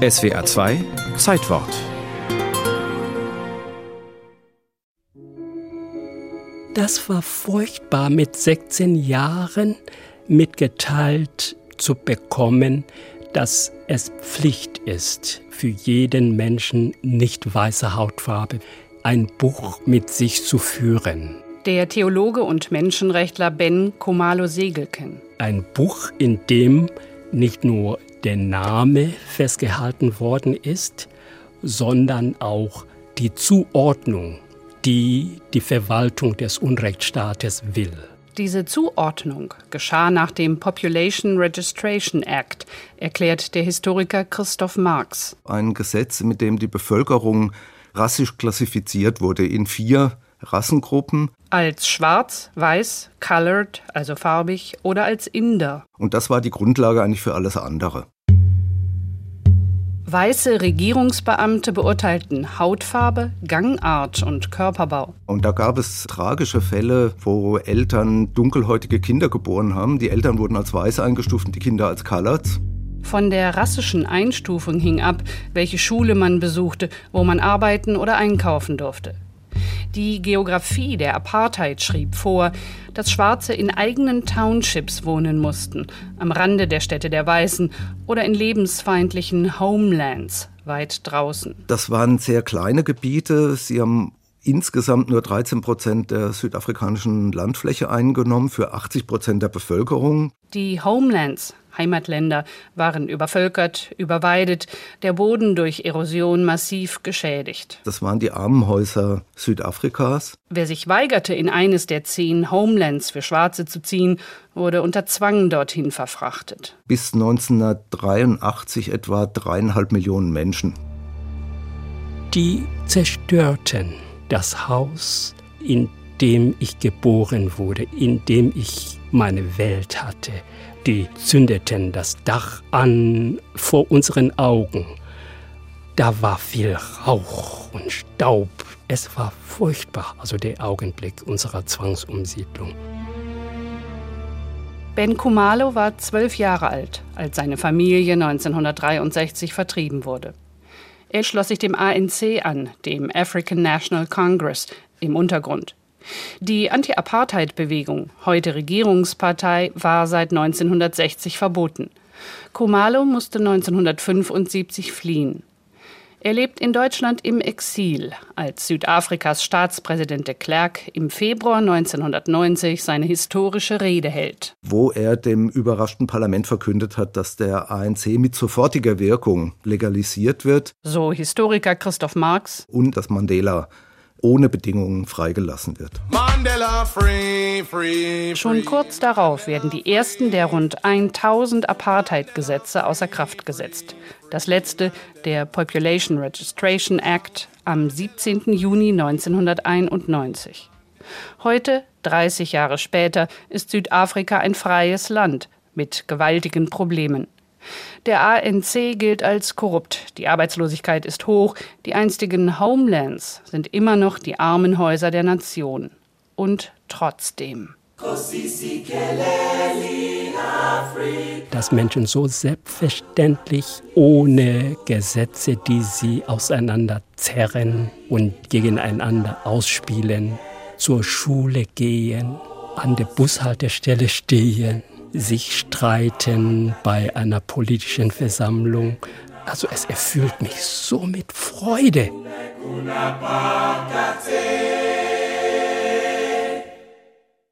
SWR 2 Zeitwort Das war furchtbar, mit 16 Jahren mitgeteilt zu bekommen, dass es Pflicht ist, für jeden Menschen nicht weiße Hautfarbe ein Buch mit sich zu führen. Der Theologe und Menschenrechtler Ben Komalo Segelken. Ein Buch, in dem nicht nur der Name festgehalten worden ist, sondern auch die Zuordnung die die Verwaltung des Unrechtsstaates will. Diese Zuordnung geschah nach dem Population Registration Act, erklärt der Historiker Christoph Marx. Ein Gesetz, mit dem die Bevölkerung rassisch klassifiziert wurde in vier Rassengruppen. Als schwarz, weiß, colored, also farbig, oder als Inder. Und das war die Grundlage eigentlich für alles andere. Weiße Regierungsbeamte beurteilten Hautfarbe, Gangart und Körperbau. Und da gab es tragische Fälle, wo Eltern dunkelhäutige Kinder geboren haben. Die Eltern wurden als weiß eingestuft und die Kinder als Coloreds. Von der rassischen Einstufung hing ab, welche Schule man besuchte, wo man arbeiten oder einkaufen durfte. Die Geografie der Apartheid schrieb vor, dass Schwarze in eigenen Townships wohnen mussten, am Rande der Städte der Weißen oder in lebensfeindlichen Homelands weit draußen. Das waren sehr kleine Gebiete. Sie haben insgesamt nur 13 Prozent der südafrikanischen Landfläche eingenommen für 80 Prozent der Bevölkerung. Die Homelands Heimatländer waren übervölkert, überweidet, der Boden durch Erosion massiv geschädigt. Das waren die Armenhäuser Südafrikas. Wer sich weigerte, in eines der zehn Homelands für Schwarze zu ziehen, wurde unter Zwang dorthin verfrachtet. Bis 1983 etwa dreieinhalb Millionen Menschen. Die zerstörten das Haus, in dem ich geboren wurde, in dem ich meine Welt hatte. Die zündeten das Dach an vor unseren Augen. Da war viel Rauch und Staub. Es war furchtbar, also der Augenblick unserer Zwangsumsiedlung. Ben Kumalo war zwölf Jahre alt, als seine Familie 1963 vertrieben wurde. Er schloss sich dem ANC an, dem African National Congress, im Untergrund. Die Anti-Apartheid-Bewegung, heute Regierungspartei, war seit 1960 verboten. Kumalo musste 1975 fliehen. Er lebt in Deutschland im Exil, als Südafrikas Staatspräsident de Klerk im Februar 1990 seine historische Rede hält. Wo er dem überraschten Parlament verkündet hat, dass der ANC mit sofortiger Wirkung legalisiert wird. So Historiker Christoph Marx. Und dass Mandela ohne Bedingungen freigelassen wird. Free, free, Schon kurz darauf werden die ersten der rund 1000 Apartheid-Gesetze außer Kraft gesetzt. Das letzte, der Population Registration Act, am 17. Juni 1991. Heute, 30 Jahre später, ist Südafrika ein freies Land mit gewaltigen Problemen. Der ANC gilt als korrupt, die Arbeitslosigkeit ist hoch, die einstigen Homelands sind immer noch die Armenhäuser der Nation. Und trotzdem. Dass Menschen so selbstverständlich ohne Gesetze, die sie auseinanderzerren und gegeneinander ausspielen, zur Schule gehen, an der Bushaltestelle stehen, sich streiten bei einer politischen Versammlung. Also es erfüllt mich so mit Freude.